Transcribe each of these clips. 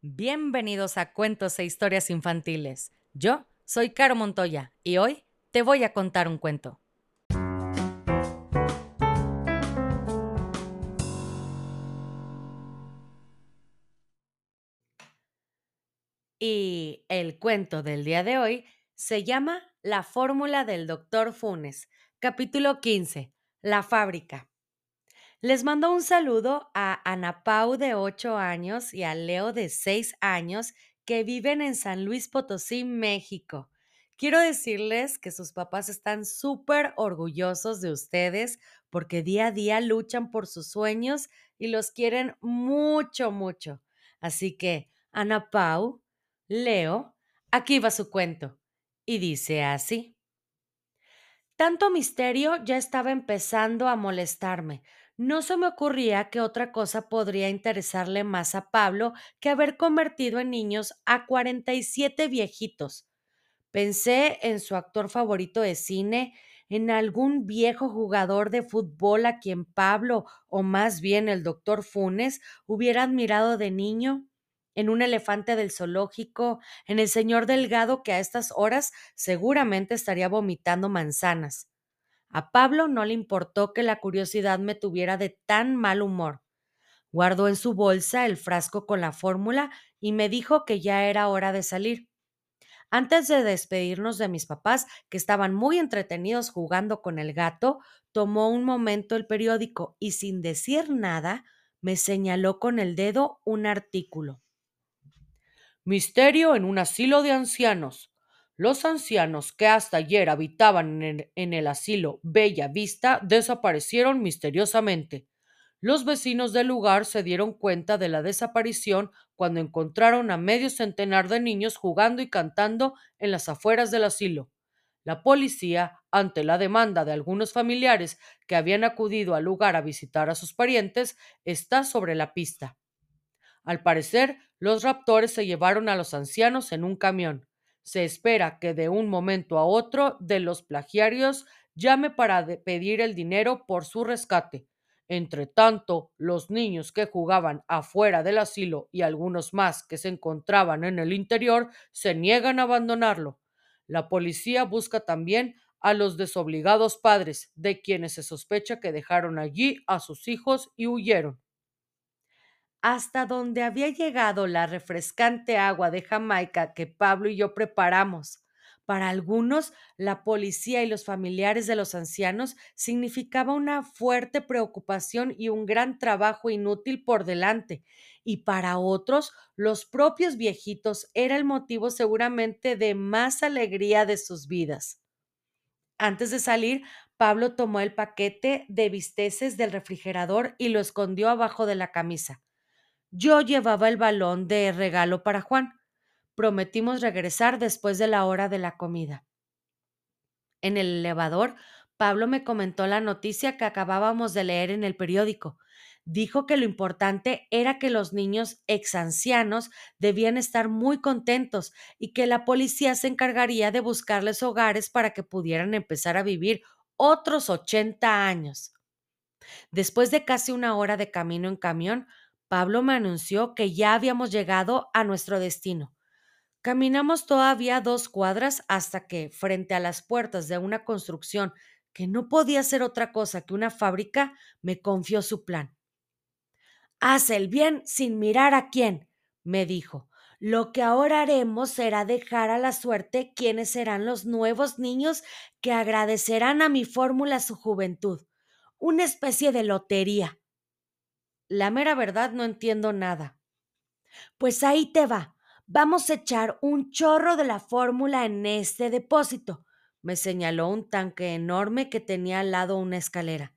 Bienvenidos a Cuentos e Historias Infantiles. Yo soy Caro Montoya y hoy te voy a contar un cuento. Y el cuento del día de hoy se llama La fórmula del doctor Funes, capítulo 15, La fábrica. Les mando un saludo a Ana Pau de 8 años y a Leo de 6 años que viven en San Luis Potosí, México. Quiero decirles que sus papás están súper orgullosos de ustedes porque día a día luchan por sus sueños y los quieren mucho, mucho. Así que, Ana Pau, Leo, aquí va su cuento. Y dice así. Tanto misterio ya estaba empezando a molestarme. No se me ocurría que otra cosa podría interesarle más a Pablo que haber convertido en niños a 47 viejitos. Pensé en su actor favorito de cine, en algún viejo jugador de fútbol a quien Pablo, o más bien el doctor Funes, hubiera admirado de niño en un elefante del zoológico, en el señor delgado que a estas horas seguramente estaría vomitando manzanas. A Pablo no le importó que la curiosidad me tuviera de tan mal humor. Guardó en su bolsa el frasco con la fórmula y me dijo que ya era hora de salir. Antes de despedirnos de mis papás, que estaban muy entretenidos jugando con el gato, tomó un momento el periódico y sin decir nada me señaló con el dedo un artículo. Misterio en un asilo de ancianos. Los ancianos que hasta ayer habitaban en el, asilo Bella Vista desaparecieron misteriosamente. Los vecinos del lugar se dieron cuenta de la desaparición cuando encontraron a medio centenar de niños jugando y cantando en las afueras del asilo. La policía, ante la demanda de algunos familiares que habían acudido al lugar a visitar a sus parientes, está sobre la pista. Al parecer, los raptores se llevaron a los ancianos en un camión. Se espera que de un momento a otro de los plagiarios llame para pedir el dinero por su rescate. Entre tanto, los niños que jugaban afuera del asilo y algunos más que se encontraban en el interior se niegan a abandonarlo. La policía busca también a los desobligados padres, de quienes se sospecha que dejaron allí a sus hijos y huyeron hasta donde había llegado la refrescante agua de Jamaica que Pablo y yo preparamos. Para algunos, la policía y los familiares de los ancianos significaba una fuerte preocupación y un gran trabajo inútil por delante, y para otros, los propios viejitos era el motivo seguramente de más alegría de sus vidas. Antes de salir, Pablo tomó el paquete de bisteces del refrigerador y lo escondió abajo de la camisa. Yo llevaba el balón de regalo para Juan. Prometimos regresar después de la hora de la comida. En el elevador, Pablo me comentó la noticia que acabábamos de leer en el periódico. Dijo que lo importante era que los niños exancianos debían estar muy contentos y que la policía se encargaría de buscarles hogares para que pudieran empezar a vivir otros 80 años. Después de casi una hora de camino en camión, Pablo me anunció que ya habíamos llegado a nuestro destino. Caminamos todavía dos cuadras hasta que, frente a las puertas de una construcción que no podía ser otra cosa que una fábrica, me confió su plan. Haz el bien sin mirar a quién, me dijo. Lo que ahora haremos será dejar a la suerte quiénes serán los nuevos niños que agradecerán a mi fórmula su juventud. Una especie de lotería. La mera verdad no entiendo nada. Pues ahí te va. Vamos a echar un chorro de la fórmula en este depósito. Me señaló un tanque enorme que tenía al lado una escalera.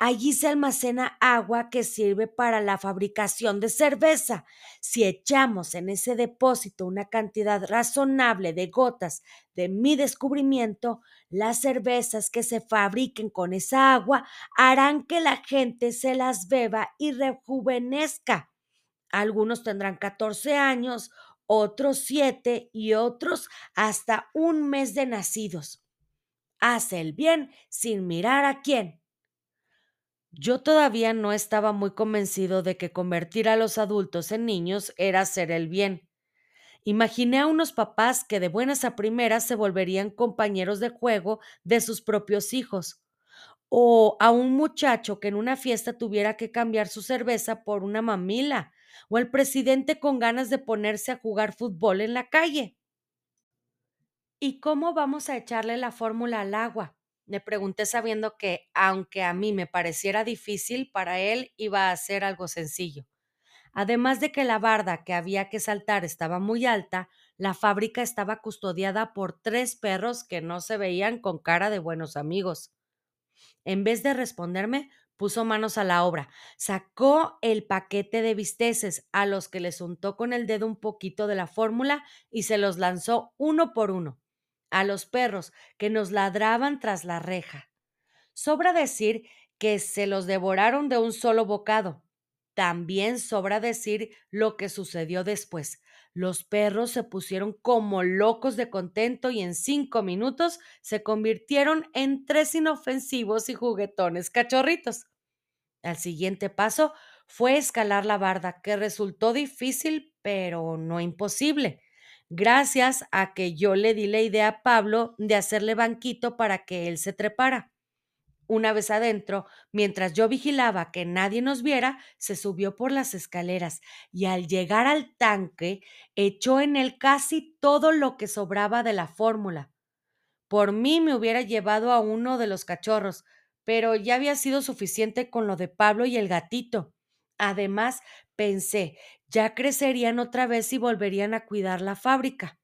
Allí se almacena agua que sirve para la fabricación de cerveza. Si echamos en ese depósito una cantidad razonable de gotas de mi descubrimiento, las cervezas que se fabriquen con esa agua harán que la gente se las beba y rejuvenezca. Algunos tendrán 14 años, otros 7 y otros hasta un mes de nacidos. Haz el bien sin mirar a quién. Yo todavía no estaba muy convencido de que convertir a los adultos en niños era hacer el bien. Imaginé a unos papás que de buenas a primeras se volverían compañeros de juego de sus propios hijos, o a un muchacho que en una fiesta tuviera que cambiar su cerveza por una mamila, o el presidente con ganas de ponerse a jugar fútbol en la calle. ¿Y cómo vamos a echarle la fórmula al agua? Le pregunté sabiendo que, aunque a mí me pareciera difícil, para él iba a ser algo sencillo. Además de que la barda que había que saltar estaba muy alta, la fábrica estaba custodiada por tres perros que no se veían con cara de buenos amigos. En vez de responderme, puso manos a la obra, sacó el paquete de bisteces, a los que les untó con el dedo un poquito de la fórmula y se los lanzó uno por uno a los perros que nos ladraban tras la reja. Sobra decir que se los devoraron de un solo bocado. También sobra decir lo que sucedió después. Los perros se pusieron como locos de contento y en cinco minutos se convirtieron en tres inofensivos y juguetones cachorritos. Al siguiente paso fue escalar la barda, que resultó difícil, pero no imposible gracias a que yo le di la idea a Pablo de hacerle banquito para que él se trepara. Una vez adentro, mientras yo vigilaba que nadie nos viera, se subió por las escaleras y al llegar al tanque echó en él casi todo lo que sobraba de la fórmula. Por mí me hubiera llevado a uno de los cachorros, pero ya había sido suficiente con lo de Pablo y el gatito. Además, pensé, ya crecerían otra vez y volverían a cuidar la fábrica.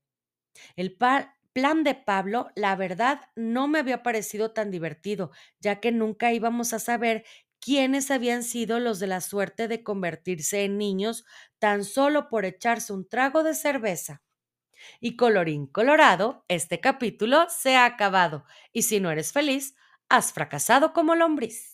El plan de Pablo, la verdad, no me había parecido tan divertido, ya que nunca íbamos a saber quiénes habían sido los de la suerte de convertirse en niños tan solo por echarse un trago de cerveza. Y colorín colorado, este capítulo se ha acabado, y si no eres feliz, has fracasado como lombriz.